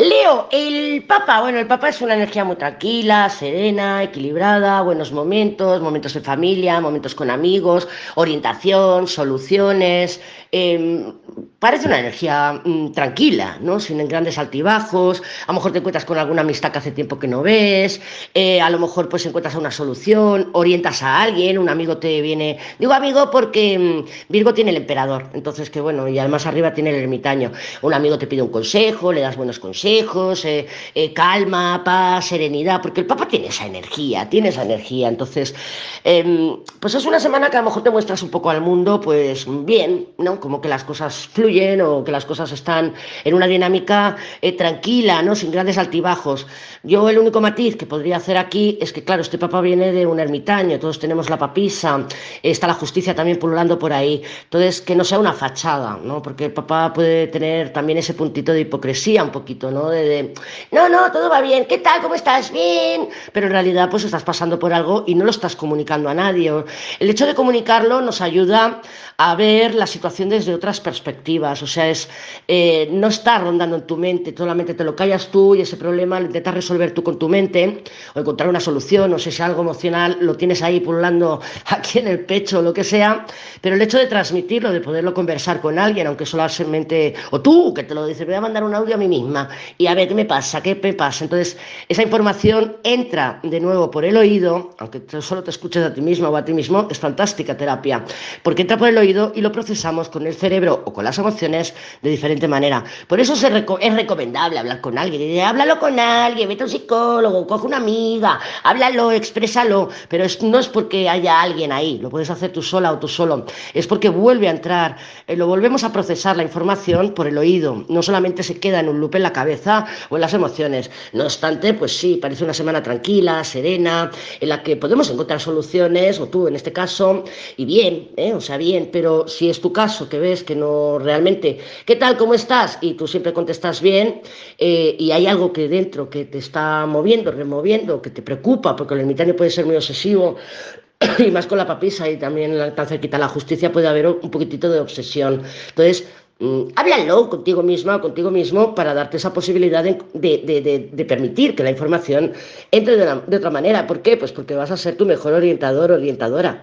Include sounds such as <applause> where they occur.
Le El Papa, bueno, el Papa es una energía muy tranquila, serena, equilibrada, buenos momentos, momentos de familia, momentos con amigos, orientación, soluciones. Eh, parece una energía mmm, tranquila, ¿no? Sin grandes altibajos. A lo mejor te encuentras con alguna amistad que hace tiempo que no ves. Eh, a lo mejor pues encuentras una solución, orientas a alguien, un amigo te viene. Digo amigo porque mmm, Virgo tiene el emperador, entonces que bueno, y además arriba tiene el ermitaño. Un amigo te pide un consejo, le das buenos consejos eh, eh, calma, paz, serenidad, porque el Papa tiene esa energía, tiene esa energía. Entonces, eh, pues es una semana que a lo mejor te muestras un poco al mundo, pues bien, ¿no? Como que las cosas fluyen o que las cosas están en una dinámica eh, tranquila, ¿no? Sin grandes altibajos. Yo el único matiz que podría hacer aquí es que, claro, este Papa viene de un ermitaño, todos tenemos la papisa, está la justicia también pululando por ahí. Entonces, que no sea una fachada, ¿no? Porque el Papa puede tener también ese puntito de hipocresía un poquito, ¿no? De, no, no, todo va bien, ¿qué tal? ¿Cómo estás? Bien. Pero en realidad pues estás pasando por algo y no lo estás comunicando a nadie. El hecho de comunicarlo nos ayuda a ver la situación desde otras perspectivas. O sea, es eh, no está rondando en tu mente, solamente te lo callas tú y ese problema lo intentas resolver tú con tu mente o encontrar una solución, o si es algo emocional, lo tienes ahí pululando <laughs> aquí en el pecho o lo que sea. Pero el hecho de transmitirlo, de poderlo conversar con alguien, aunque solamente, o tú que te lo dices, voy a mandar un audio a mí misma y a ver qué me pasa, qué me pasa. Entonces, esa información entra de nuevo por el oído, aunque solo te escuches a ti mismo o a ti mismo, es fantástica terapia, porque entra por el oído y lo procesamos con el cerebro o con las emociones de diferente manera. Por eso es, reco es recomendable hablar con alguien. Háblalo con alguien, vete a un psicólogo, coge una amiga, háblalo, exprésalo, pero es, no es porque haya alguien ahí, lo puedes hacer tú sola o tú solo, es porque vuelve a entrar, eh, lo volvemos a procesar la información por el oído, no solamente se queda en un loop en la cabeza, o en las emociones. No obstante, pues sí, parece una semana tranquila, serena, en la que podemos encontrar soluciones, o tú en este caso, y bien, ¿eh? o sea, bien, pero si es tu caso que ves que no realmente, ¿qué tal? ¿Cómo estás? Y tú siempre contestas bien, eh, y hay algo que dentro que te está moviendo, removiendo, que te preocupa, porque el ermitaño puede ser muy obsesivo, <coughs> y más con la papisa y también tan cerquita la justicia puede haber un poquitito de obsesión. Entonces, háblalo contigo misma o contigo mismo para darte esa posibilidad de, de, de, de permitir que la información entre de, otra manera. ¿Por qué? Pues porque vas a ser tu mejor orientador o orientadora.